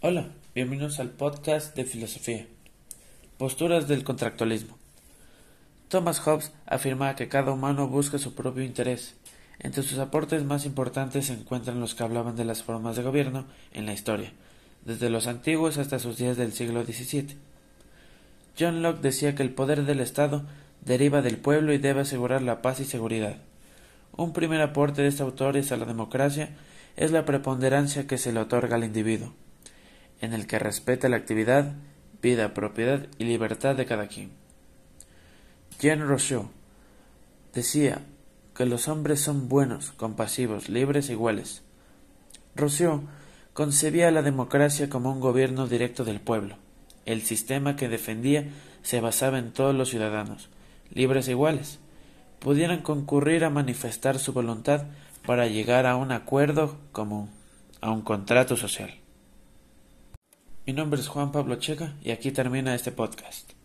Hola, bienvenidos al podcast de filosofía. Posturas del contractualismo. Thomas Hobbes afirma que cada humano busca su propio interés. Entre sus aportes más importantes se encuentran los que hablaban de las formas de gobierno en la historia, desde los antiguos hasta sus días del siglo XVII. John Locke decía que el poder del Estado deriva del pueblo y debe asegurar la paz y seguridad. Un primer aporte de este autor es a la democracia es la preponderancia que se le otorga al individuo en el que respeta la actividad, vida, propiedad y libertad de cada quien. Jean Rousseau decía que los hombres son buenos, compasivos, libres e iguales. Rousseau concebía la democracia como un gobierno directo del pueblo. El sistema que defendía se basaba en todos los ciudadanos, libres e iguales, pudieran concurrir a manifestar su voluntad para llegar a un acuerdo común, a un contrato social. Mi nombre es Juan Pablo Checa y aquí termina este podcast.